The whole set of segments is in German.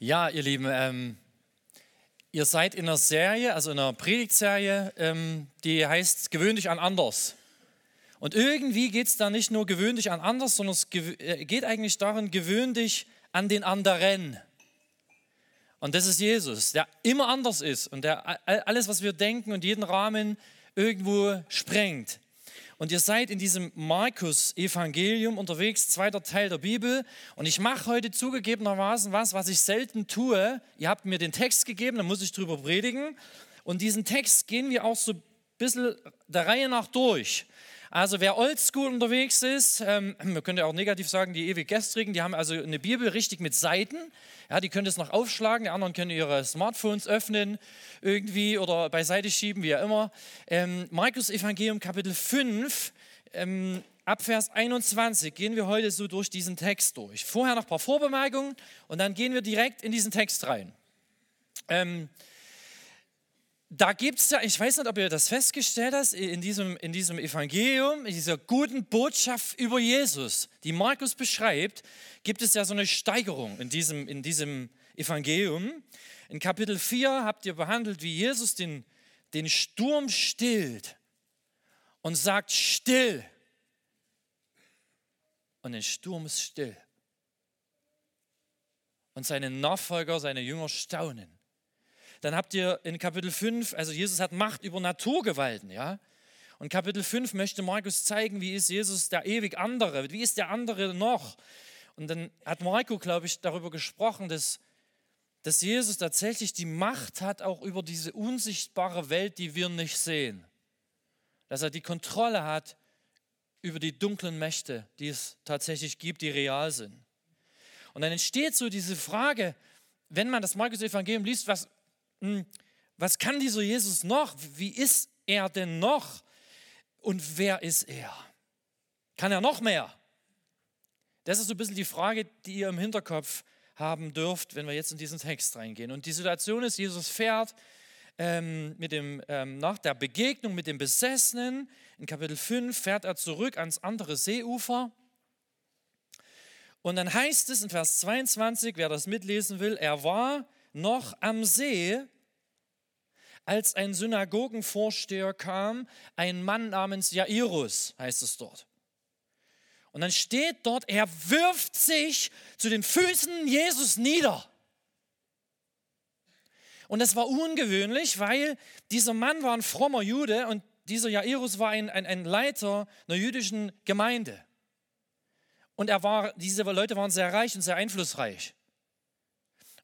Ja, ihr Lieben, ähm, ihr seid in einer Serie, also in einer Predigtserie, ähm, die heißt Gewöhn dich an anders. Und irgendwie geht es da nicht nur gewöhn dich an anders, sondern es äh, geht eigentlich darin, gewöhn dich an den anderen. Und das ist Jesus, der immer anders ist und der alles, was wir denken und jeden Rahmen irgendwo sprengt. Und ihr seid in diesem Markus-Evangelium unterwegs, zweiter Teil der Bibel. Und ich mache heute zugegebenermaßen was, was ich selten tue. Ihr habt mir den Text gegeben, da muss ich drüber predigen. Und diesen Text gehen wir auch so ein bisschen der Reihe nach durch. Also wer oldschool unterwegs ist, ähm, man könnte auch negativ sagen, die ewig gestrigen, die haben also eine Bibel richtig mit Seiten. Ja, die können es noch aufschlagen, die anderen können ihre Smartphones öffnen irgendwie oder beiseite schieben, wie auch immer. Ähm, Markus Evangelium Kapitel 5, ähm, ab Vers 21 gehen wir heute so durch diesen Text durch. Vorher noch ein paar Vorbemerkungen und dann gehen wir direkt in diesen Text rein. Ähm, da gibt es ja, ich weiß nicht, ob ihr das festgestellt habt, in diesem, in diesem Evangelium, in dieser guten Botschaft über Jesus, die Markus beschreibt, gibt es ja so eine Steigerung in diesem, in diesem Evangelium. In Kapitel 4 habt ihr behandelt, wie Jesus den, den Sturm stillt und sagt, still. Und der Sturm ist still. Und seine Nachfolger, seine Jünger staunen. Dann habt ihr in Kapitel 5, also Jesus hat Macht über Naturgewalten, ja. Und Kapitel 5 möchte Markus zeigen, wie ist Jesus der ewig andere, wie ist der andere noch. Und dann hat Marco, glaube ich, darüber gesprochen, dass, dass Jesus tatsächlich die Macht hat, auch über diese unsichtbare Welt, die wir nicht sehen. Dass er die Kontrolle hat über die dunklen Mächte, die es tatsächlich gibt, die real sind. Und dann entsteht so diese Frage, wenn man das Markus-Evangelium liest, was, was kann dieser Jesus noch? Wie ist er denn noch? Und wer ist er? Kann er noch mehr? Das ist so ein bisschen die Frage, die ihr im Hinterkopf haben dürft, wenn wir jetzt in diesen Text reingehen. Und die Situation ist, Jesus fährt ähm, mit dem, ähm, nach der Begegnung mit dem Besessenen, in Kapitel 5 fährt er zurück ans andere Seeufer. Und dann heißt es in Vers 22, wer das mitlesen will, er war noch am See als ein Synagogenvorsteher kam, ein Mann namens Jairus, heißt es dort. Und dann steht dort, er wirft sich zu den Füßen Jesus nieder. Und das war ungewöhnlich, weil dieser Mann war ein frommer Jude und dieser Jairus war ein, ein, ein Leiter einer jüdischen Gemeinde. Und er war, diese Leute waren sehr reich und sehr einflussreich.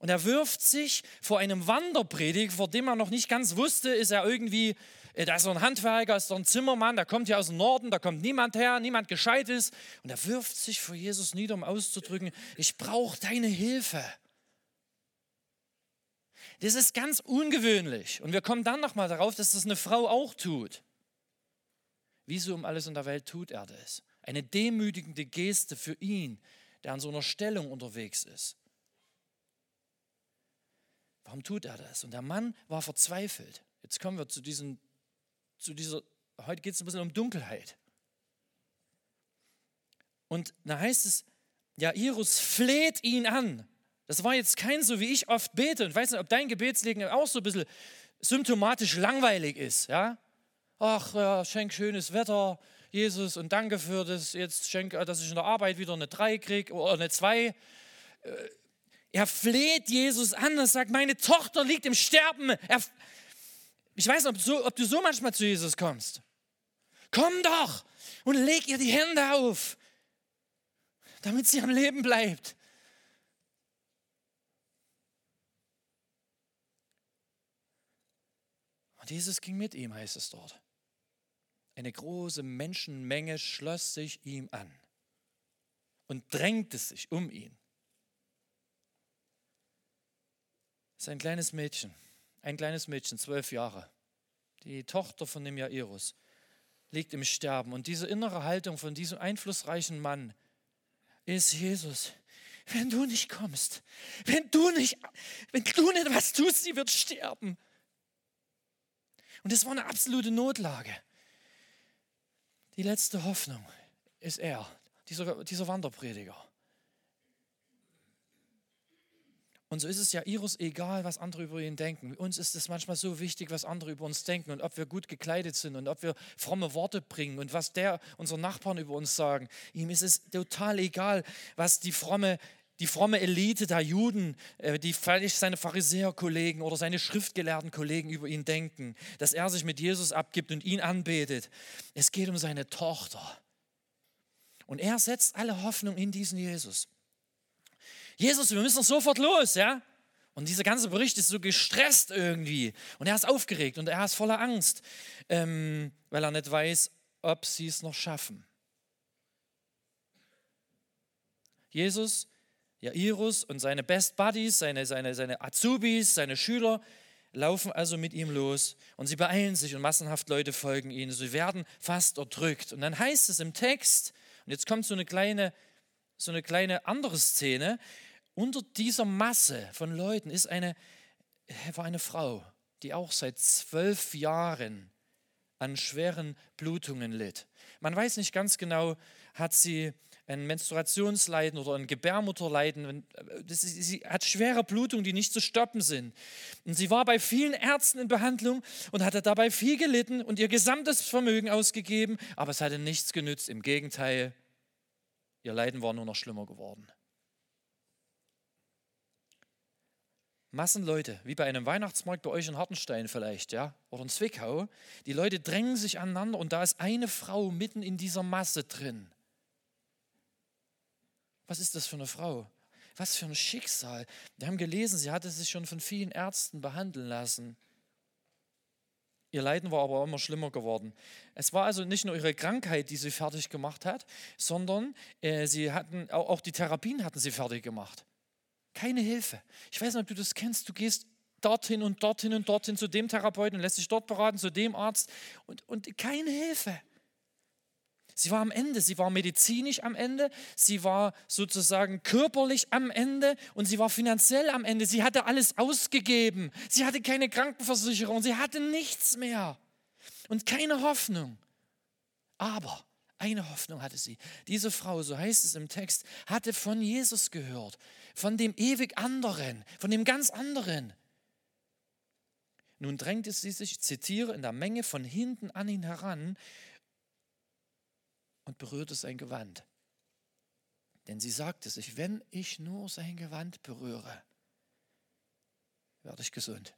Und er wirft sich vor einem Wanderprediger, vor dem er noch nicht ganz wusste, ist er irgendwie, äh, da ist so ein Handwerker, ist so ein Zimmermann, der kommt hier aus dem Norden, da kommt niemand her, niemand Gescheites. Und er wirft sich vor Jesus nieder, um auszudrücken, ich brauche deine Hilfe. Das ist ganz ungewöhnlich. Und wir kommen dann nochmal darauf, dass das eine Frau auch tut. Wieso um alles in der Welt tut er das? Eine demütigende Geste für ihn, der an so einer Stellung unterwegs ist. Warum tut er das? Und der Mann war verzweifelt. Jetzt kommen wir zu, diesen, zu dieser, heute geht es ein bisschen um Dunkelheit. Und da heißt es, Jairus fleht ihn an. Das war jetzt kein so, wie ich oft bete. Und weiß nicht, ob dein Gebetslegen auch so ein bisschen symptomatisch langweilig ist. Ja? Ach, ja, schenk schönes Wetter, Jesus, und danke für das. Jetzt schenk, dass ich in der Arbeit wieder eine 3 kriege oder eine 2. Er fleht Jesus an und sagt, meine Tochter liegt im Sterben. Er, ich weiß nicht, ob, so, ob du so manchmal zu Jesus kommst. Komm doch und leg ihr die Hände auf, damit sie am Leben bleibt. Und Jesus ging mit ihm, heißt es dort. Eine große Menschenmenge schloss sich ihm an und drängte sich um ihn. Das ist ein kleines Mädchen, ein kleines Mädchen, zwölf Jahre. Die Tochter von dem Jairus liegt im Sterben. Und diese innere Haltung von diesem einflussreichen Mann ist Jesus. Wenn du nicht kommst, wenn du nicht, wenn du nicht was tust, sie wird sterben. Und es war eine absolute Notlage. Die letzte Hoffnung ist er, dieser, dieser Wanderprediger. Und so ist es ja Iris egal, was andere über ihn denken. Uns ist es manchmal so wichtig, was andere über uns denken und ob wir gut gekleidet sind und ob wir fromme Worte bringen und was der, unsere Nachbarn über uns sagen. Ihm ist es total egal, was die fromme, die fromme Elite der Juden, äh, die vielleicht seine Pharisäerkollegen oder seine schriftgelehrten Kollegen über ihn denken, dass er sich mit Jesus abgibt und ihn anbetet. Es geht um seine Tochter. Und er setzt alle Hoffnung in diesen Jesus. Jesus, wir müssen sofort los, ja? Und dieser ganze Bericht ist so gestresst irgendwie. Und er ist aufgeregt und er ist voller Angst, ähm, weil er nicht weiß, ob sie es noch schaffen. Jesus, Jairus und seine Best Buddies, seine, seine, seine Azubis, seine Schüler laufen also mit ihm los und sie beeilen sich und massenhaft Leute folgen ihnen. Sie werden fast erdrückt. Und dann heißt es im Text, und jetzt kommt so eine kleine, so eine kleine andere Szene, unter dieser Masse von Leuten ist eine, war eine Frau, die auch seit zwölf Jahren an schweren Blutungen litt. Man weiß nicht ganz genau, hat sie ein Menstruationsleiden oder ein Gebärmutterleiden. Sie hat schwere Blutungen, die nicht zu stoppen sind. Und sie war bei vielen Ärzten in Behandlung und hatte dabei viel gelitten und ihr gesamtes Vermögen ausgegeben, aber es hatte nichts genützt. Im Gegenteil, ihr Leiden war nur noch schlimmer geworden. Massenleute, wie bei einem Weihnachtsmarkt bei euch in Hartenstein vielleicht, ja, oder in Zwickau. Die Leute drängen sich aneinander und da ist eine Frau mitten in dieser Masse drin. Was ist das für eine Frau? Was für ein Schicksal. Wir haben gelesen, sie hatte sich schon von vielen Ärzten behandeln lassen. Ihr Leiden war aber immer schlimmer geworden. Es war also nicht nur ihre Krankheit, die sie fertig gemacht hat, sondern äh, sie hatten, auch die Therapien hatten sie fertig gemacht. Keine Hilfe. Ich weiß nicht, ob du das kennst. Du gehst dorthin und dorthin und dorthin zu dem Therapeuten und lässt dich dort beraten, zu dem Arzt und, und keine Hilfe. Sie war am Ende, sie war medizinisch am Ende, sie war sozusagen körperlich am Ende und sie war finanziell am Ende. Sie hatte alles ausgegeben. Sie hatte keine Krankenversicherung, sie hatte nichts mehr und keine Hoffnung. Aber eine Hoffnung hatte sie. Diese Frau, so heißt es im Text, hatte von Jesus gehört von dem ewig anderen, von dem ganz anderen. Nun drängte sie sich, ich zitiere, in der Menge von hinten an ihn heran und berührte sein Gewand. Denn sie sagte sich, wenn ich nur sein Gewand berühre, werde ich gesund.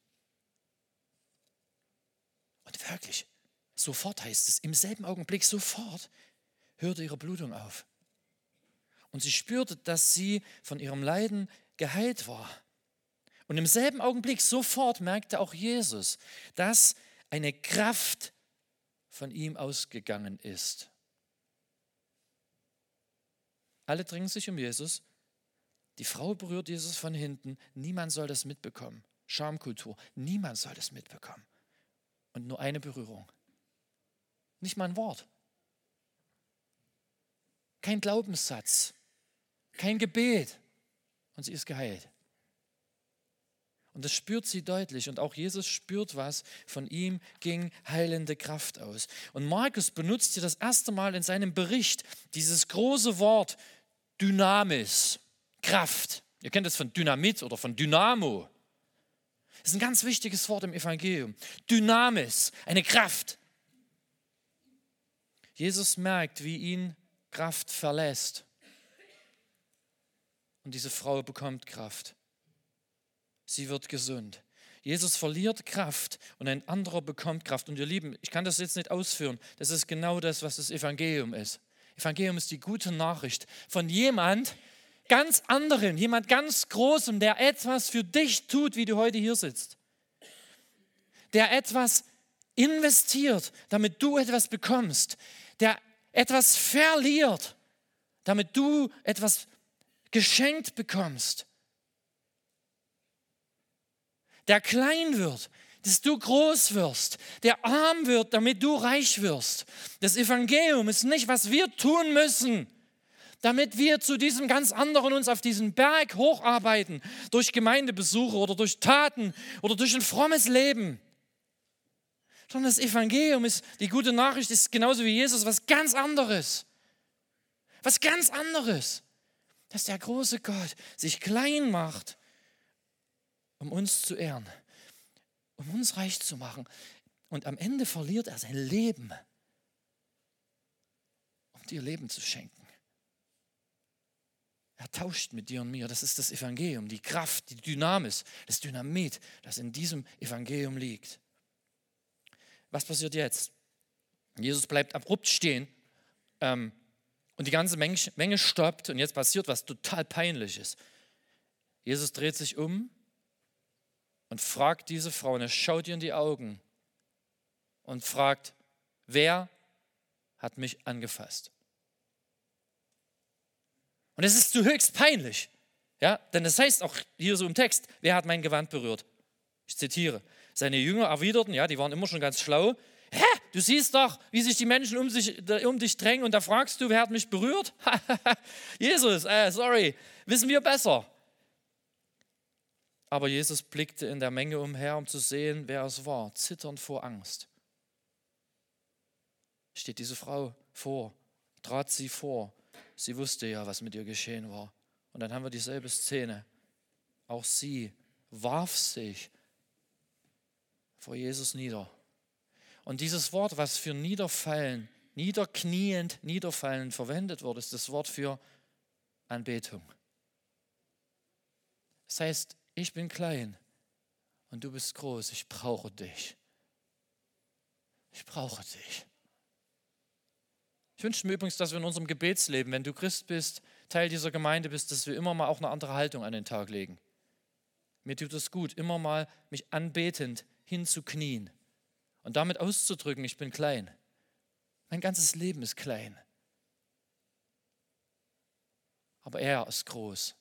Und wirklich, sofort heißt es, im selben Augenblick, sofort hörte ihre Blutung auf. Und sie spürte, dass sie von ihrem Leiden geheilt war. Und im selben Augenblick sofort merkte auch Jesus, dass eine Kraft von ihm ausgegangen ist. Alle drängen sich um Jesus. Die Frau berührt Jesus von hinten. Niemand soll das mitbekommen. Schamkultur. Niemand soll das mitbekommen. Und nur eine Berührung. Nicht mal ein Wort. Kein Glaubenssatz kein Gebet. Und sie ist geheilt. Und das spürt sie deutlich. Und auch Jesus spürt was. Von ihm ging heilende Kraft aus. Und Markus benutzt hier das erste Mal in seinem Bericht dieses große Wort Dynamis, Kraft. Ihr kennt es von Dynamit oder von Dynamo. Das ist ein ganz wichtiges Wort im Evangelium. Dynamis, eine Kraft. Jesus merkt, wie ihn Kraft verlässt. Und diese Frau bekommt Kraft. Sie wird gesund. Jesus verliert Kraft und ein anderer bekommt Kraft. Und ihr Lieben, ich kann das jetzt nicht ausführen. Das ist genau das, was das Evangelium ist. Evangelium ist die gute Nachricht von jemand ganz anderen, jemand ganz Großem, der etwas für dich tut, wie du heute hier sitzt. Der etwas investiert, damit du etwas bekommst. Der etwas verliert, damit du etwas geschenkt bekommst. Der klein wird, dass du groß wirst, der arm wird, damit du reich wirst. Das Evangelium ist nicht, was wir tun müssen, damit wir zu diesem ganz anderen uns auf diesen Berg hocharbeiten, durch Gemeindebesuche oder durch Taten oder durch ein frommes Leben. Sondern das Evangelium ist, die gute Nachricht ist genauso wie Jesus was ganz anderes. Was ganz anderes dass der große Gott sich klein macht um uns zu ehren, um uns reich zu machen. Und am Ende verliert er sein Leben, um dir Leben zu schenken. Er tauscht mit dir und mir. Das ist das Evangelium, die Kraft, die Dynamis, das Dynamit, das in diesem Evangelium liegt. Was passiert jetzt? Jesus bleibt abrupt stehen ähm, und die ganze Menge, Menge stoppt und jetzt passiert was total peinliches. Jesus dreht sich um und fragt diese Frau, und er schaut ihr in die Augen und fragt, wer hat mich angefasst? Und es ist zu höchst peinlich, ja, denn es heißt auch hier so im Text, wer hat mein Gewand berührt? Ich zitiere. Seine Jünger erwiderten, ja, die waren immer schon ganz schlau. Hä? Du siehst doch, wie sich die Menschen um, sich, um dich drängen und da fragst du, wer hat mich berührt? Jesus, äh, sorry, wissen wir besser. Aber Jesus blickte in der Menge umher, um zu sehen, wer es war, zitternd vor Angst. Steht diese Frau vor, trat sie vor. Sie wusste ja, was mit ihr geschehen war. Und dann haben wir dieselbe Szene. Auch sie warf sich vor Jesus nieder. Und dieses Wort, was für niederfallen, niederkniend, niederfallen verwendet wird, ist das Wort für Anbetung. Das heißt, ich bin klein und du bist groß, ich brauche dich. Ich brauche dich. Ich wünsche mir übrigens, dass wir in unserem Gebetsleben, wenn du Christ bist, Teil dieser Gemeinde bist, dass wir immer mal auch eine andere Haltung an den Tag legen. Mir tut es gut, immer mal mich anbetend hinzuknien und damit auszudrücken, ich bin klein. Mein ganzes Leben ist klein. Aber er ist groß.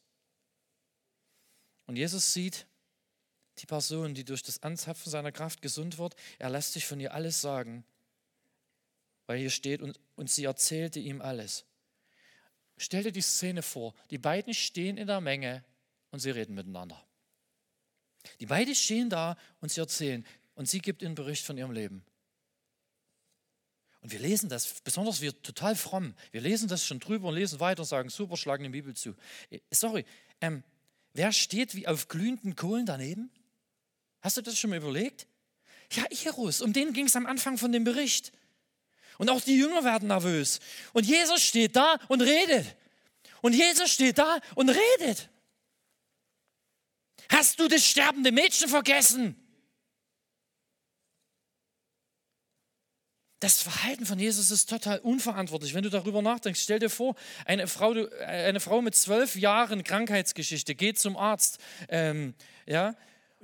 Und Jesus sieht die Person, die durch das Anzapfen seiner Kraft gesund wird. Er lässt sich von ihr alles sagen, weil hier steht, und, und sie erzählte ihm alles. Stell dir die Szene vor. Die beiden stehen in der Menge und sie reden miteinander. Die beiden stehen da und sie erzählen und sie gibt ihnen Bericht von ihrem Leben. Und wir lesen das, besonders wir total fromm, wir lesen das schon drüber und lesen weiter und sagen, super, schlagen die Bibel zu. Äh, sorry, ähm, wer steht wie auf glühenden Kohlen daneben? Hast du das schon mal überlegt? Ja, Iros, um den ging es am Anfang von dem Bericht. Und auch die Jünger werden nervös. Und Jesus steht da und redet. Und Jesus steht da und redet. Hast du das sterbende Mädchen vergessen? Das Verhalten von Jesus ist total unverantwortlich. Wenn du darüber nachdenkst, stell dir vor, eine Frau, eine Frau mit zwölf Jahren Krankheitsgeschichte geht zum Arzt, ähm, ja,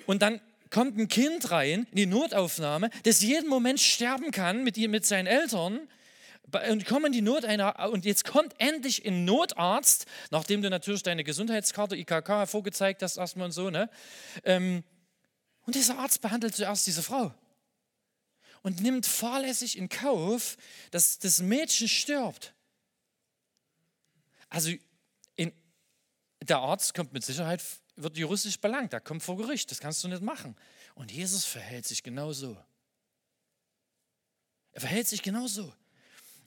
und dann kommt ein Kind rein in die Notaufnahme, das jeden Moment sterben kann mit, mit seinen Eltern und kommen die Not einer, und jetzt kommt endlich ein Notarzt, nachdem du natürlich deine Gesundheitskarte IKK vorgezeigt hast, erstmal und so, ne? Ähm, und dieser Arzt behandelt zuerst diese Frau und nimmt fahrlässig in Kauf, dass das Mädchen stirbt. Also in, der Arzt kommt mit Sicherheit, wird juristisch belangt, da kommt vor Gericht, das kannst du nicht machen. Und Jesus verhält sich genauso. Er verhält sich genauso.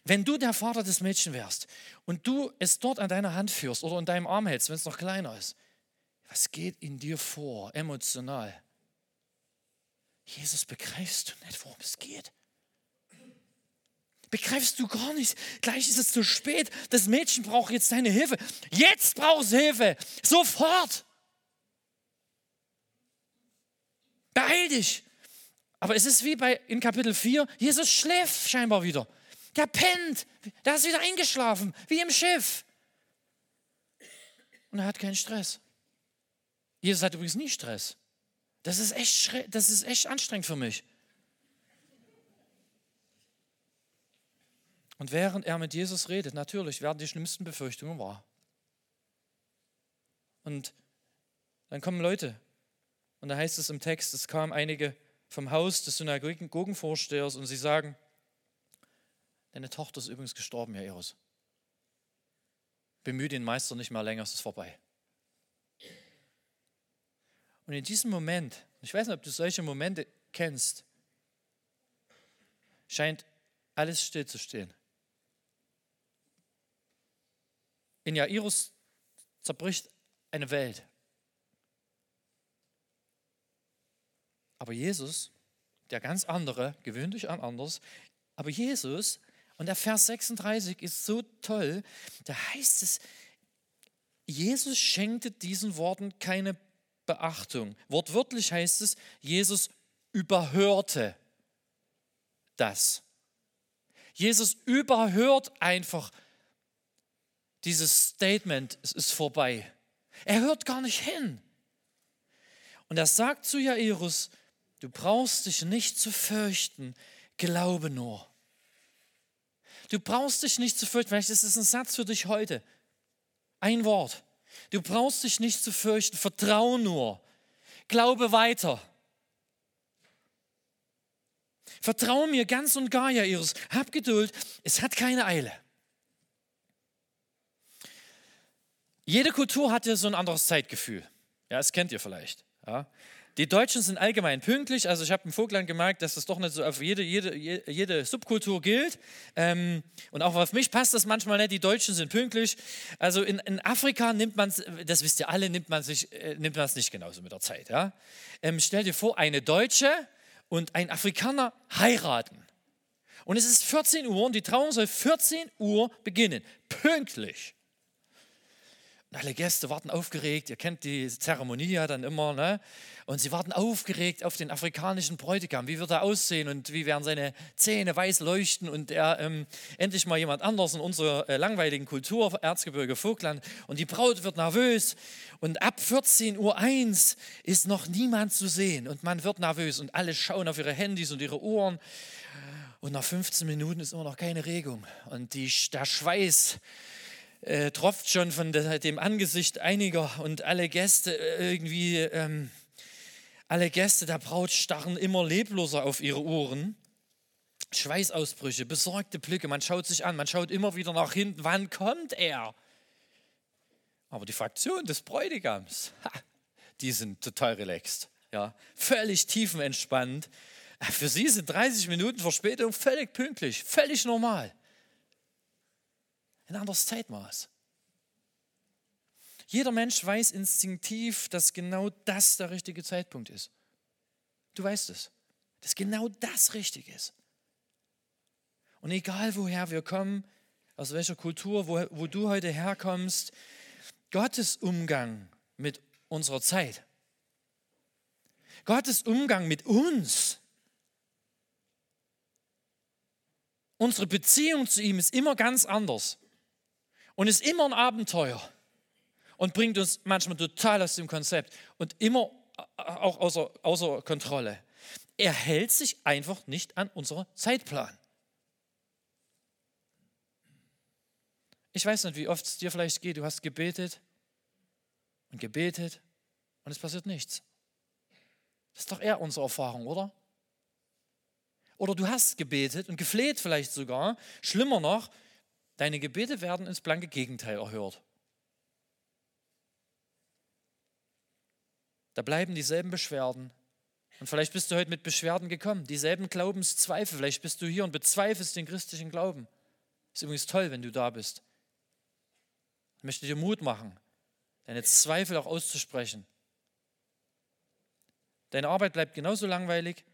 Wenn du der Vater des Mädchens wärst und du es dort an deiner Hand führst oder in deinem Arm hältst, wenn es noch kleiner ist, was geht in dir vor, emotional? Jesus, begreifst du nicht, worum es geht? Begreifst du gar nicht. Gleich ist es zu spät. Das Mädchen braucht jetzt deine Hilfe. Jetzt brauchst du Hilfe. Sofort. Beeil dich. Aber es ist wie bei in Kapitel 4, Jesus schläft scheinbar wieder. Der pennt. Der ist wieder eingeschlafen, wie im Schiff. Und er hat keinen Stress. Jesus hat übrigens nie Stress. Das ist echt, das ist echt anstrengend für mich. Und während er mit Jesus redet, natürlich werden die schlimmsten Befürchtungen wahr. Und dann kommen Leute. Und da heißt es im Text, es kamen einige vom Haus des Synagogenvorstehers und sie sagen, deine Tochter ist übrigens gestorben, Herr Eros. Bemühe den Meister nicht mehr länger, es ist vorbei. Und in diesem Moment, ich weiß nicht, ob du solche Momente kennst, scheint alles stillzustehen. In Jairus zerbricht eine Welt. Aber Jesus, der ganz andere, gewöhnt euch an anders, aber Jesus, und der Vers 36 ist so toll, da heißt es, Jesus schenkte diesen Worten keine Beachtung. Wortwörtlich heißt es, Jesus überhörte das. Jesus überhört einfach dieses Statement, es ist vorbei. Er hört gar nicht hin. Und er sagt zu Jairus, du brauchst dich nicht zu fürchten, glaube nur. Du brauchst dich nicht zu fürchten, vielleicht ist es ein Satz für dich heute. Ein Wort. Du brauchst dich nicht zu fürchten, vertrau nur. Glaube weiter. Vertraue mir ganz und gar, Jairus. Hab Geduld, es hat keine Eile. Jede Kultur hat ja so ein anderes Zeitgefühl. Ja, das kennt ihr vielleicht. Ja. Die Deutschen sind allgemein pünktlich. Also ich habe im Vogtland gemerkt, dass das doch nicht so auf jede, jede, jede Subkultur gilt. Ähm, und auch auf mich passt das manchmal nicht. Die Deutschen sind pünktlich. Also in, in Afrika nimmt man das wisst ihr alle, nimmt man sich, äh, nimmt es nicht genauso mit der Zeit. Ja? Ähm, stell dir vor, eine Deutsche und ein Afrikaner heiraten. Und es ist 14 Uhr und die Trauung soll 14 Uhr beginnen. Pünktlich. Alle Gäste warten aufgeregt, ihr kennt die Zeremonie ja dann immer, ne? Und sie warten aufgeregt auf den afrikanischen Bräutigam. Wie wird er aussehen und wie werden seine Zähne weiß leuchten und er ähm, endlich mal jemand anders in unserer äh, langweiligen Kultur, Erzgebirge Vogtland. Und die Braut wird nervös und ab 14.01 Uhr ist noch niemand zu sehen und man wird nervös und alle schauen auf ihre Handys und ihre Uhren. Und nach 15 Minuten ist immer noch keine Regung und die, der Schweiß äh, tropft schon von dem Angesicht einiger und alle Gäste äh, irgendwie, ähm, alle Gäste der Braut starren immer lebloser auf ihre Uhren. Schweißausbrüche, besorgte Blicke, man schaut sich an, man schaut immer wieder nach hinten, wann kommt er? Aber die Fraktion des Bräutigams, ha, die sind total relaxed, ja, völlig tiefenentspannt. Für sie sind 30 Minuten Verspätung völlig pünktlich, völlig normal ein anderes Zeitmaß. Jeder Mensch weiß instinktiv, dass genau das der richtige Zeitpunkt ist. Du weißt es, dass genau das richtig ist. Und egal woher wir kommen, aus welcher Kultur, wo, wo du heute herkommst, Gottes Umgang mit unserer Zeit, Gottes Umgang mit uns, unsere Beziehung zu ihm ist immer ganz anders und ist immer ein Abenteuer und bringt uns manchmal total aus dem Konzept und immer auch außer, außer Kontrolle. Er hält sich einfach nicht an unseren Zeitplan. Ich weiß nicht, wie oft es dir vielleicht geht. Du hast gebetet und gebetet und es passiert nichts. Das ist doch eher unsere Erfahrung, oder? Oder du hast gebetet und gefleht vielleicht sogar. Schlimmer noch, Deine Gebete werden ins blanke Gegenteil erhört. Da bleiben dieselben Beschwerden. Und vielleicht bist du heute mit Beschwerden gekommen, dieselben Glaubenszweifel. Vielleicht bist du hier und bezweifelst den christlichen Glauben. Ist übrigens toll, wenn du da bist. Ich möchte dir Mut machen, deine Zweifel auch auszusprechen. Deine Arbeit bleibt genauso langweilig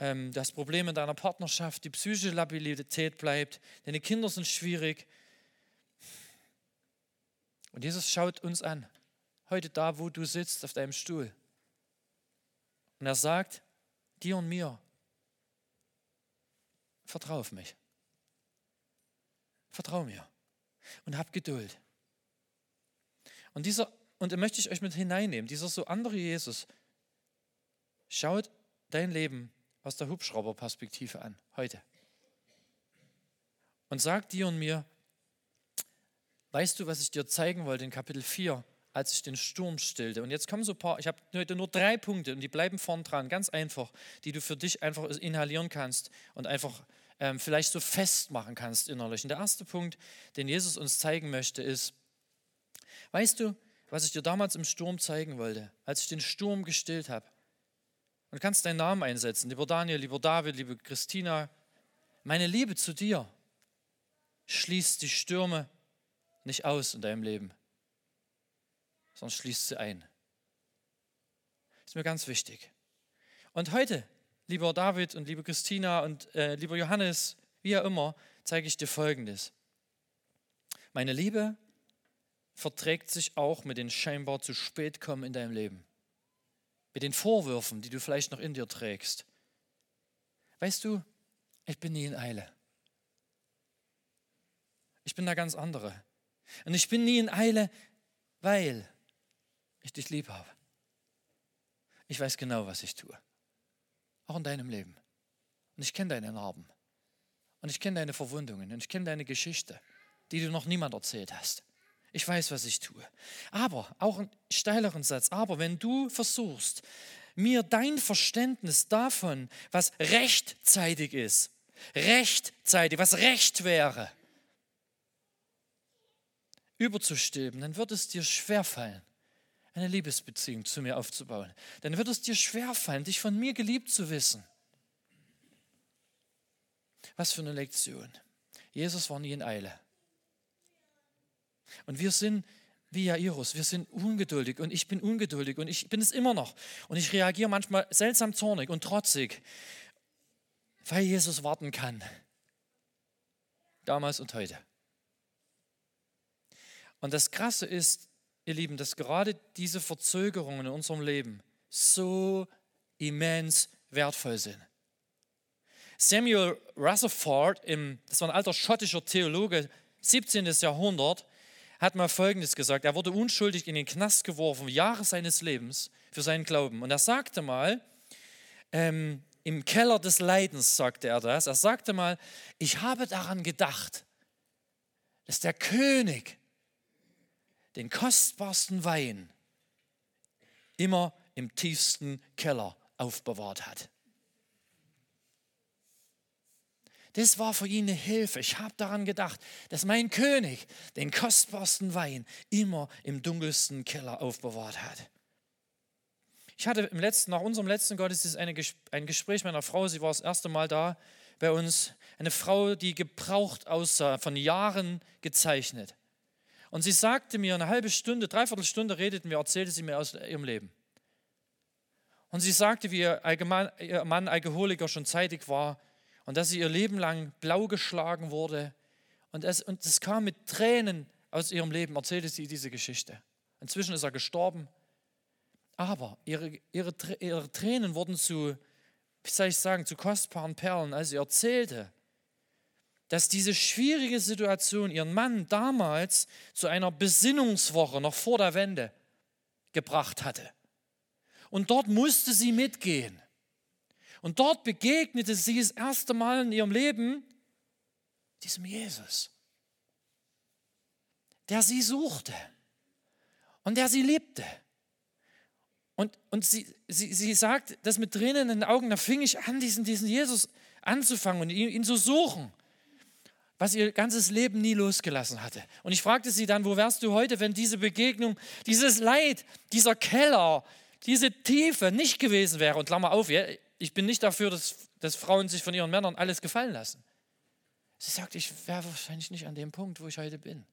ähm, das Problem in deiner Partnerschaft, die psychische Labilität bleibt, deine Kinder sind schwierig. Und Jesus schaut uns an, heute da, wo du sitzt, auf deinem Stuhl. Und er sagt, dir und mir, vertrau auf mich. Vertrau mir und hab Geduld. Und dieser, und da möchte ich euch mit hineinnehmen, dieser so andere Jesus schaut dein Leben aus der Hubschrauberperspektive an, heute. Und sag dir und mir, weißt du, was ich dir zeigen wollte in Kapitel 4, als ich den Sturm stillte? Und jetzt kommen so ein paar, ich habe heute nur drei Punkte und die bleiben vorn dran, ganz einfach, die du für dich einfach inhalieren kannst und einfach ähm, vielleicht so festmachen kannst innerlich. Und der erste Punkt, den Jesus uns zeigen möchte, ist, weißt du, was ich dir damals im Sturm zeigen wollte, als ich den Sturm gestillt habe? Und du kannst deinen Namen einsetzen, lieber Daniel, lieber David, liebe Christina. Meine Liebe zu dir schließt die Stürme nicht aus in deinem Leben, sondern schließt sie ein. Ist mir ganz wichtig. Und heute, lieber David und liebe Christina und äh, lieber Johannes, wie auch immer, zeige ich dir Folgendes. Meine Liebe verträgt sich auch mit den scheinbar zu spät kommen in deinem Leben. Mit den Vorwürfen, die du vielleicht noch in dir trägst. Weißt du, ich bin nie in Eile. Ich bin da ganz andere. Und ich bin nie in Eile, weil ich dich lieb habe. Ich weiß genau, was ich tue. Auch in deinem Leben. Und ich kenne deine Narben. Und ich kenne deine Verwundungen. Und ich kenne deine Geschichte, die du noch niemand erzählt hast. Ich weiß, was ich tue. Aber, auch ein steileren Satz, aber wenn du versuchst, mir dein Verständnis davon, was rechtzeitig ist, rechtzeitig, was recht wäre, überzustülpen, dann wird es dir schwerfallen, eine Liebesbeziehung zu mir aufzubauen. Dann wird es dir schwerfallen, dich von mir geliebt zu wissen. Was für eine Lektion. Jesus war nie in Eile. Und wir sind wie Jairus, wir sind ungeduldig und ich bin ungeduldig und ich bin es immer noch. Und ich reagiere manchmal seltsam zornig und trotzig, weil Jesus warten kann. Damals und heute. Und das Krasse ist, ihr Lieben, dass gerade diese Verzögerungen in unserem Leben so immens wertvoll sind. Samuel Rutherford, das war ein alter schottischer Theologe, 17. Jahrhundert, hat mal Folgendes gesagt. Er wurde unschuldig in den Knast geworfen, Jahre seines Lebens für seinen Glauben. Und er sagte mal, ähm, im Keller des Leidens sagte er das, er sagte mal, ich habe daran gedacht, dass der König den kostbarsten Wein immer im tiefsten Keller aufbewahrt hat. Das war für ihn eine Hilfe. Ich habe daran gedacht, dass mein König den kostbarsten Wein immer im dunkelsten Keller aufbewahrt hat. Ich hatte im letzten, nach unserem letzten Gottesdienst eine, ein Gespräch mit einer Frau, sie war das erste Mal da bei uns, eine Frau, die gebraucht aussah, von Jahren gezeichnet. Und sie sagte mir eine halbe Stunde, dreiviertel Stunde redeten wir, erzählte sie mir aus ihrem Leben. Und sie sagte, wie ihr Mann Alkoholiker schon zeitig war und dass sie ihr Leben lang blau geschlagen wurde. Und es, und es kam mit Tränen aus ihrem Leben, erzählte sie diese Geschichte. Inzwischen ist er gestorben. Aber ihre, ihre, ihre Tränen wurden zu, wie soll ich sagen, zu kostbaren Perlen, als sie erzählte, dass diese schwierige Situation ihren Mann damals zu einer Besinnungswoche noch vor der Wende gebracht hatte. Und dort musste sie mitgehen. Und dort begegnete sie das erste Mal in ihrem Leben diesem Jesus, der sie suchte und der sie liebte. Und, und sie, sie, sie sagt, das mit Tränen in den Augen, da fing ich an, diesen, diesen Jesus anzufangen und ihn, ihn zu suchen, was ihr ganzes Leben nie losgelassen hatte. Und ich fragte sie dann, wo wärst du heute, wenn diese Begegnung, dieses Leid, dieser Keller, diese Tiefe nicht gewesen wäre? Und Klammer auf, ich bin nicht dafür, dass, dass Frauen sich von ihren Männern alles gefallen lassen. Sie sagt, ich wäre wahrscheinlich nicht an dem Punkt, wo ich heute bin.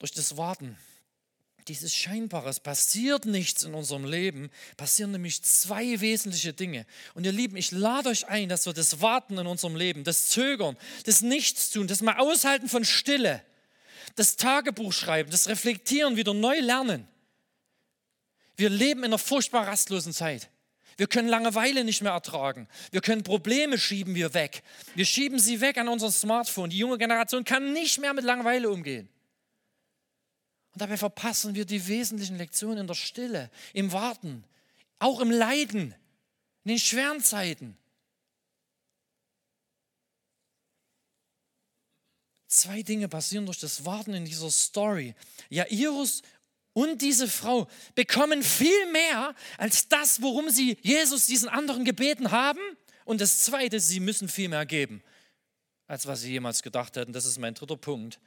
Durch das Warten, dieses Scheinbares, passiert nichts in unserem Leben, passieren nämlich zwei wesentliche Dinge. Und ihr Lieben, ich lade euch ein, dass wir das Warten in unserem Leben, das Zögern, das Nichtstun, das mal Aushalten von Stille, das Tagebuch schreiben, das Reflektieren wieder neu lernen. Wir leben in einer furchtbar rastlosen Zeit. Wir können Langeweile nicht mehr ertragen. Wir können Probleme schieben wir weg. Wir schieben sie weg an unser Smartphone. Die junge Generation kann nicht mehr mit Langeweile umgehen. Und dabei verpassen wir die wesentlichen Lektionen in der Stille, im Warten, auch im Leiden, in den schweren Zeiten. Zwei Dinge passieren durch das Warten in dieser Story. Jairus und diese Frau bekommen viel mehr als das, worum sie Jesus diesen anderen gebeten haben. Und das Zweite, sie müssen viel mehr geben, als was sie jemals gedacht hätten. Das ist mein dritter Punkt.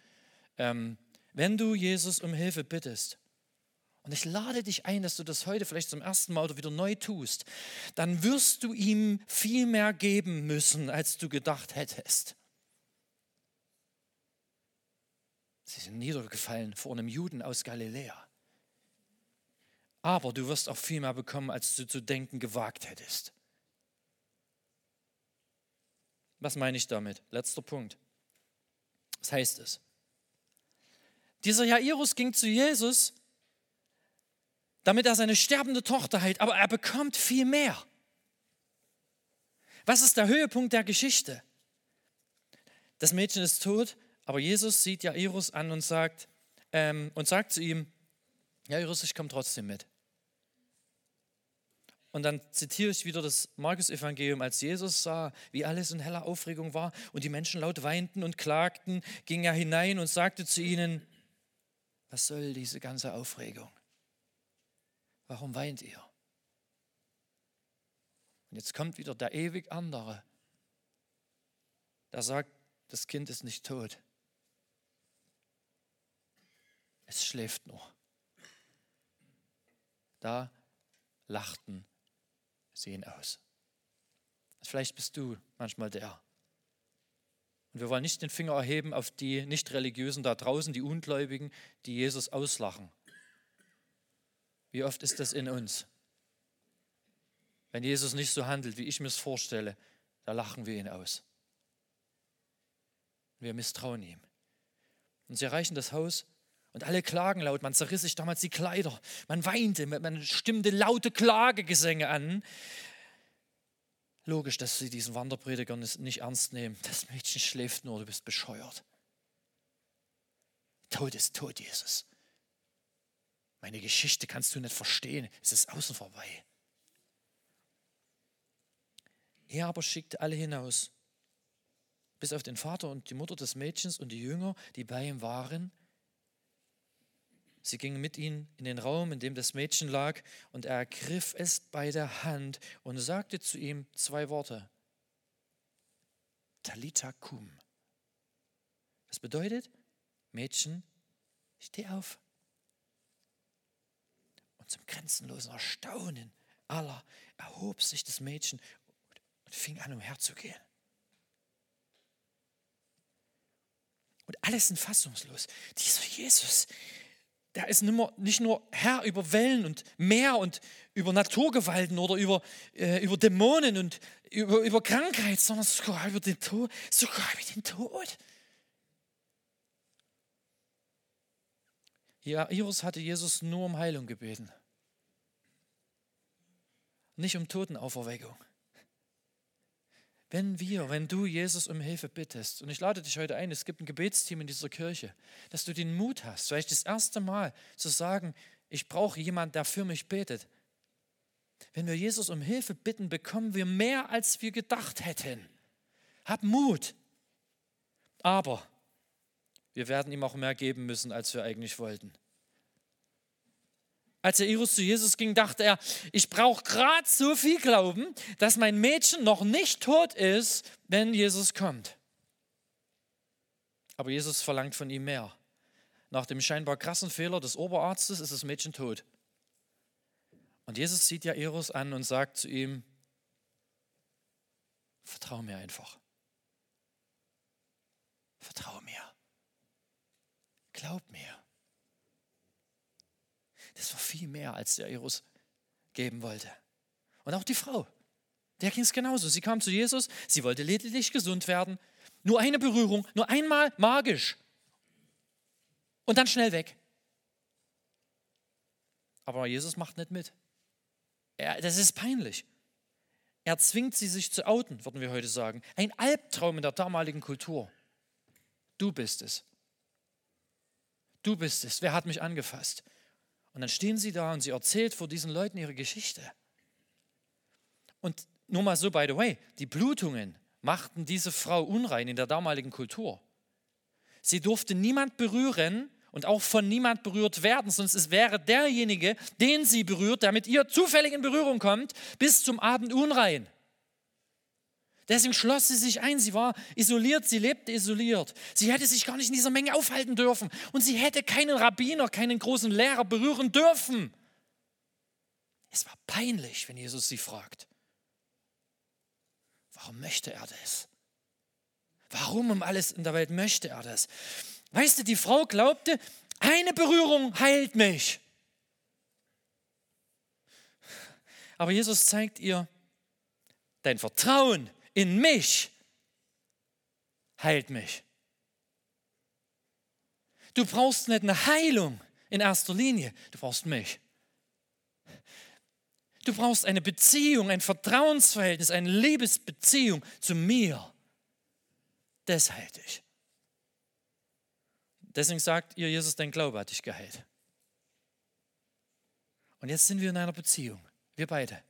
Ähm, wenn du Jesus um Hilfe bittest, und ich lade dich ein, dass du das heute vielleicht zum ersten Mal oder wieder neu tust, dann wirst du ihm viel mehr geben müssen, als du gedacht hättest. Sie sind niedergefallen vor einem Juden aus Galiläa. Aber du wirst auch viel mehr bekommen, als du zu denken gewagt hättest. Was meine ich damit? Letzter Punkt. Was heißt es? Dieser Jairus ging zu Jesus, damit er seine sterbende Tochter heilt, aber er bekommt viel mehr. Was ist der Höhepunkt der Geschichte? Das Mädchen ist tot, aber Jesus sieht Jairus an und sagt, ähm, und sagt zu ihm, Jairus, ich komme trotzdem mit. Und dann zitiere ich wieder das Markus-Evangelium, als Jesus sah, wie alles in heller Aufregung war und die Menschen laut weinten und klagten, ging er hinein und sagte zu ihnen, was soll diese ganze Aufregung? Warum weint ihr? Und jetzt kommt wieder der ewig andere, der sagt, das Kind ist nicht tot. Es schläft noch. Da lachten sie ihn aus. Vielleicht bist du manchmal der. Und wir wollen nicht den Finger erheben auf die Nicht-Religiösen da draußen, die Ungläubigen, die Jesus auslachen. Wie oft ist das in uns? Wenn Jesus nicht so handelt, wie ich mir es vorstelle, da lachen wir ihn aus. Wir misstrauen ihm. Und sie erreichen das Haus und alle klagen laut. Man zerriss sich damals die Kleider. Man weinte, man stimmte laute Klagegesänge an. Logisch, dass sie diesen Wanderprediger nicht ernst nehmen. Das Mädchen schläft nur, du bist bescheuert. Tod ist tot, Jesus. Meine Geschichte kannst du nicht verstehen. Es ist außen vorbei. Er aber schickte alle hinaus, bis auf den Vater und die Mutter des Mädchens und die Jünger, die bei ihm waren. Sie gingen mit ihm in den Raum, in dem das Mädchen lag, und er ergriff es bei der Hand und sagte zu ihm zwei Worte. Talita kum. Das bedeutet, Mädchen, steh auf. Und zum grenzenlosen Erstaunen aller erhob sich das Mädchen und fing an, umherzugehen. Und alle sind fassungslos. Dieser Jesus, der ist nicht nur Herr über Wellen und Meer und über Naturgewalten oder über, äh, über Dämonen und über, über Krankheit, sondern sogar über den Tod. Sogar über den Tod. Jairus hatte Jesus nur um Heilung gebeten. Nicht um Totenauferweckung. Wenn wir, wenn du Jesus um Hilfe bittest, und ich lade dich heute ein, es gibt ein Gebetsteam in dieser Kirche, dass du den Mut hast, vielleicht das erste Mal zu sagen, ich brauche jemanden, der für mich betet. Wenn wir Jesus um Hilfe bitten, bekommen wir mehr, als wir gedacht hätten. Hab Mut. Aber wir werden ihm auch mehr geben müssen, als wir eigentlich wollten. Als Jairus zu Jesus ging, dachte er, ich brauche gerade so viel Glauben, dass mein Mädchen noch nicht tot ist, wenn Jesus kommt. Aber Jesus verlangt von ihm mehr. Nach dem scheinbar krassen Fehler des Oberarztes ist das Mädchen tot. Und Jesus sieht Jairus an und sagt zu ihm, vertrau mir einfach. Vertrau mir. Glaub mir. Das war viel mehr, als der Jairus geben wollte. Und auch die Frau, der ging es genauso. Sie kam zu Jesus, sie wollte lediglich gesund werden. Nur eine Berührung, nur einmal magisch. Und dann schnell weg. Aber Jesus macht nicht mit. Er, das ist peinlich. Er zwingt sie, sich zu outen, würden wir heute sagen. Ein Albtraum in der damaligen Kultur. Du bist es. Du bist es. Wer hat mich angefasst? Und dann stehen sie da und sie erzählt vor diesen Leuten ihre Geschichte. Und nur mal so, by the way, die Blutungen machten diese Frau unrein in der damaligen Kultur. Sie durfte niemand berühren und auch von niemand berührt werden, sonst es wäre derjenige, den sie berührt, der mit ihr zufällig in Berührung kommt, bis zum Abend unrein. Deswegen schloss sie sich ein. Sie war isoliert, sie lebte isoliert. Sie hätte sich gar nicht in dieser Menge aufhalten dürfen. Und sie hätte keinen Rabbiner, keinen großen Lehrer berühren dürfen. Es war peinlich, wenn Jesus sie fragt. Warum möchte er das? Warum um alles in der Welt möchte er das? Weißt du, die Frau glaubte, eine Berührung heilt mich. Aber Jesus zeigt ihr, dein Vertrauen in mich heilt mich. Du brauchst nicht eine Heilung in erster Linie, du brauchst mich. Du brauchst eine Beziehung, ein Vertrauensverhältnis, eine Liebesbeziehung zu mir. Das heilt dich. Deswegen sagt ihr, Jesus, dein Glaube hat dich geheilt. Und jetzt sind wir in einer Beziehung, wir beide,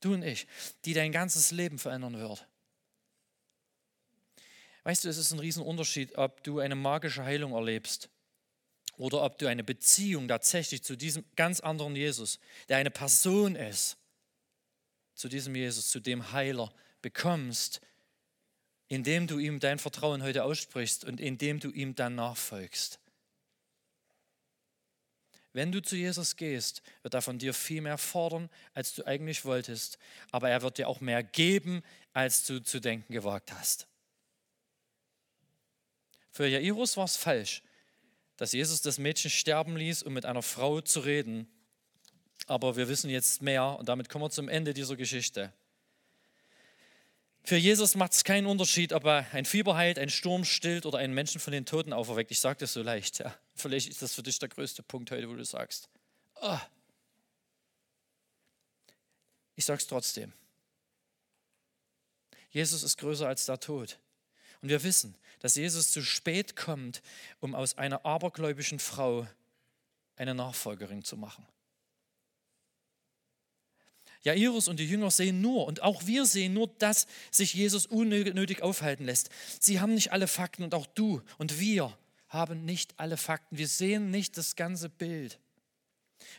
du und ich, die dein ganzes Leben verändern wird. Weißt du, es ist ein Riesenunterschied, ob du eine magische Heilung erlebst oder ob du eine Beziehung tatsächlich zu diesem ganz anderen Jesus, der eine Person ist, zu diesem Jesus, zu dem Heiler bekommst, indem du ihm dein Vertrauen heute aussprichst und indem du ihm dann nachfolgst. Wenn du zu Jesus gehst, wird er von dir viel mehr fordern, als du eigentlich wolltest, aber er wird dir auch mehr geben, als du zu denken gewagt hast. Für Jairus war es falsch, dass Jesus das Mädchen sterben ließ, um mit einer Frau zu reden. Aber wir wissen jetzt mehr und damit kommen wir zum Ende dieser Geschichte. Für Jesus macht es keinen Unterschied, ob er ein Fieber heilt, einen Sturm stillt oder einen Menschen von den Toten auferweckt. Ich sage das so leicht. Ja. Vielleicht ist das für dich der größte Punkt heute, wo du sagst. Oh. Ich sage es trotzdem. Jesus ist größer als der Tod. Und wir wissen, dass Jesus zu spät kommt, um aus einer abergläubischen Frau eine Nachfolgerin zu machen. Jairus und die Jünger sehen nur, und auch wir sehen nur, dass sich Jesus unnötig aufhalten lässt. Sie haben nicht alle Fakten und auch du und wir haben nicht alle Fakten. Wir sehen nicht das ganze Bild.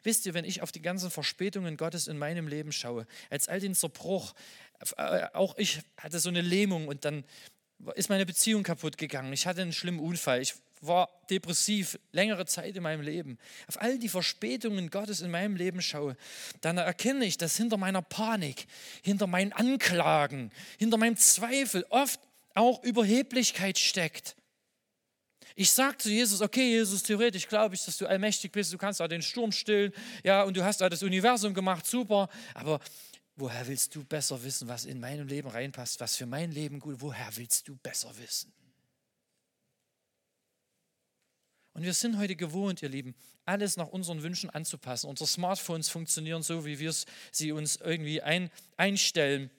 Wisst ihr, wenn ich auf die ganzen Verspätungen Gottes in meinem Leben schaue, als all den Zerbruch, äh, auch ich hatte so eine Lähmung und dann ist meine Beziehung kaputt gegangen. Ich hatte einen schlimmen Unfall. Ich war depressiv längere Zeit in meinem Leben. Auf all die Verspätungen Gottes in meinem Leben schaue, dann erkenne ich, dass hinter meiner Panik, hinter meinen Anklagen, hinter meinem Zweifel oft auch Überheblichkeit steckt. Ich sage zu Jesus, okay, Jesus, theoretisch glaube ich, dass du allmächtig bist, du kannst auch den Sturm stillen, ja, und du hast auch das Universum gemacht, super, aber Woher willst du besser wissen, was in meinem Leben reinpasst, was für mein Leben gut? Woher willst du besser wissen? Und wir sind heute gewohnt, ihr Lieben, alles nach unseren Wünschen anzupassen. Unsere Smartphones funktionieren so, wie wir sie uns irgendwie ein, einstellen.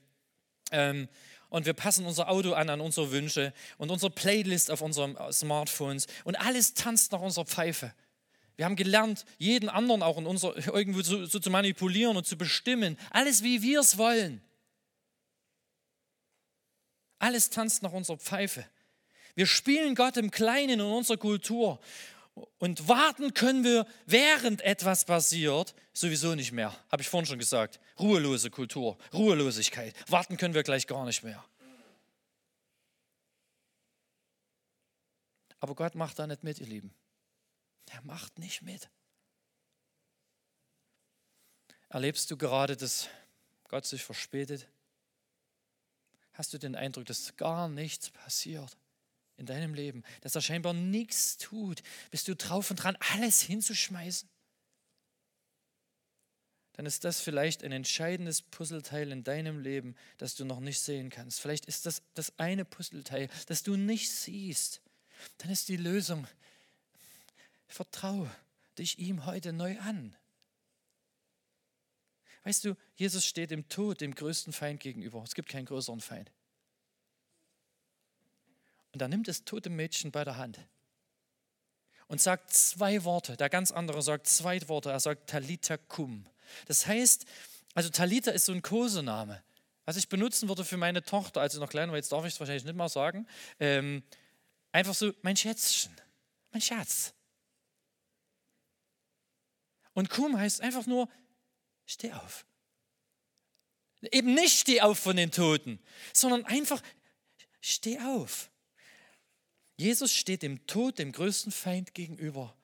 Ähm, und wir passen unser Auto an an unsere Wünsche und unsere Playlist auf unseren Smartphones. Und alles tanzt nach unserer Pfeife. Wir haben gelernt, jeden anderen auch in unser, irgendwo so, so zu manipulieren und zu bestimmen. Alles, wie wir es wollen. Alles tanzt nach unserer Pfeife. Wir spielen Gott im Kleinen in unserer Kultur. Und warten können wir, während etwas passiert, sowieso nicht mehr. Habe ich vorhin schon gesagt. Ruhelose Kultur, Ruhelosigkeit. Warten können wir gleich gar nicht mehr. Aber Gott macht da nicht mit, ihr Lieben. Der macht nicht mit. Erlebst du gerade, dass Gott sich verspätet? Hast du den Eindruck, dass gar nichts passiert in deinem Leben, dass er scheinbar nichts tut? Bist du drauf und dran, alles hinzuschmeißen? Dann ist das vielleicht ein entscheidendes Puzzleteil in deinem Leben, das du noch nicht sehen kannst. Vielleicht ist das das eine Puzzleteil, das du nicht siehst. Dann ist die Lösung Vertraue dich ihm heute neu an. Weißt du, Jesus steht im Tod dem größten Feind gegenüber. Es gibt keinen größeren Feind. Und er nimmt das tote Mädchen bei der Hand und sagt zwei Worte. Der ganz andere sagt zwei Worte. Er sagt Talita cum. Das heißt, also Talita ist so ein Kosename, was ich benutzen würde für meine Tochter, als sie noch klein war. Jetzt darf ich es wahrscheinlich nicht mal sagen. Ähm, einfach so, mein Schätzchen, mein Schatz. Und Kum heißt einfach nur, steh auf. Eben nicht steh auf von den Toten, sondern einfach steh auf. Jesus steht dem Tod, dem größten Feind gegenüber.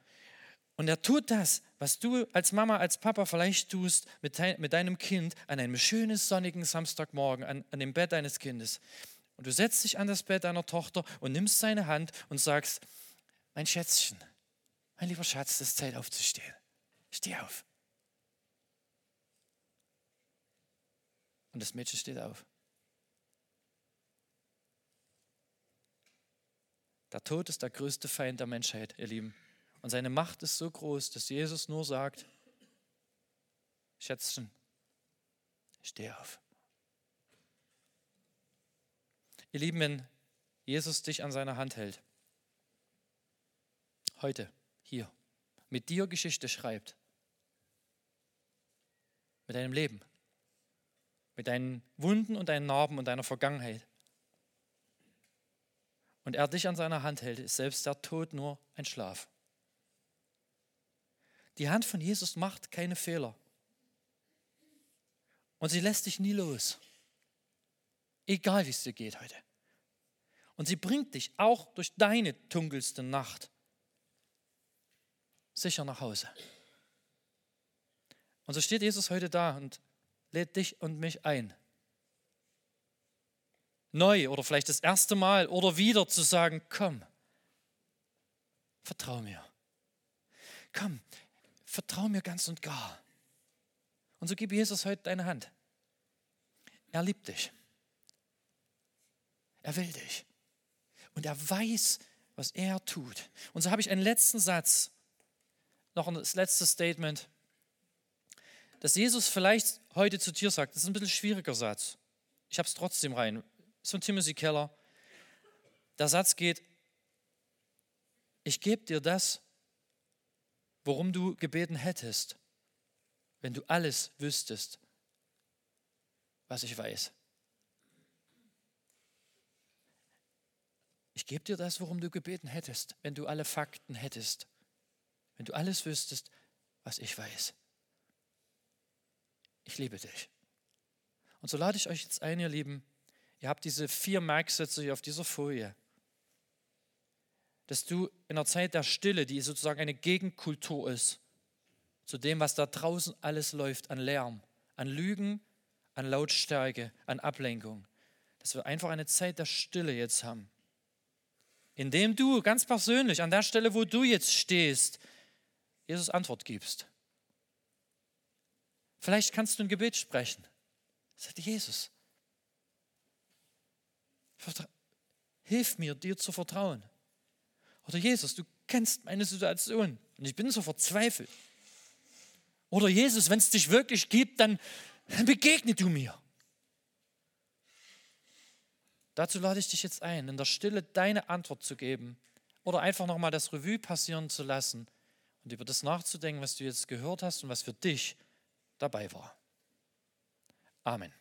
Und er tut das, was du als Mama, als Papa vielleicht tust mit, deinem Kind an einem schönen sonnigen Samstagmorgen, an, an dem Bett deines Kindes. Und du setzt dich an das Bett deiner Tochter und nimmst seine Hand und sagst, mein Schätzchen, mein lieber Schatz, es ist Zeit aufzustehen. Steh auf. Und das Mädchen steht auf. Der Tod ist der größte Feind der Menschheit, ihr Lieben. Und seine Macht ist so groß, dass Jesus nur sagt, Schätzchen, steh auf. Ihr Lieben, wenn Jesus dich an seiner Hand hält, heute, hier, mit dir Geschichte schreibt, mit deinem Leben, mit deinen Wunden und deinen Narben und deiner Vergangenheit, und er dich an seiner Hand hält, ist selbst der Tod nur ein Schlaf. Die Hand von Jesus macht keine Fehler. Und sie lässt dich nie los. Egal wie es dir geht heute. Und sie bringt dich auch durch deine dunkelste Nacht sicher nach Hause. Und so steht Jesus heute da und lädt dich und mich ein, neu oder vielleicht das erste Mal oder wieder zu sagen, komm, vertrau mir. Komm, vertrau mir ganz und gar. Und so gib Jesus heute deine Hand. Er liebt dich. Er will dich. Und er weiß, was er tut. Und so habe ich einen letzten Satz, noch ein letztes Statement, dass Jesus vielleicht heute zu dir sagt. Das ist ein bisschen schwieriger Satz. Ich habe es trotzdem rein, ist von Timothy Keller. Der Satz geht, ich gebe dir das, worum du gebeten hättest, wenn du alles wüsstest, was ich weiß. Ich gebe dir das, worum du gebeten hättest, wenn du alle Fakten hättest, wenn du alles wüsstest, was ich weiß. Ich liebe dich. Und so lade ich euch jetzt ein, ihr Lieben, Ihr habt diese vier Merksätze hier auf dieser Folie. Dass du in der Zeit der Stille, die sozusagen eine Gegenkultur ist, zu dem, was da draußen alles läuft, an Lärm, an Lügen, an Lautstärke, an Ablenkung, dass wir einfach eine Zeit der Stille jetzt haben. Indem du ganz persönlich an der Stelle, wo du jetzt stehst, Jesus Antwort gibst. Vielleicht kannst du ein Gebet sprechen. Sagt Jesus, Hilf mir, dir zu vertrauen. Oder Jesus, du kennst meine Situation und ich bin so verzweifelt. Oder Jesus, wenn es dich wirklich gibt, dann, begegne du mir. Dazu lade ich dich jetzt ein, in der Stille deine Antwort zu geben oder einfach nochmal das Revue passieren zu lassen und über das nachzudenken, was du jetzt gehört hast und was für dich dabei war. Amen.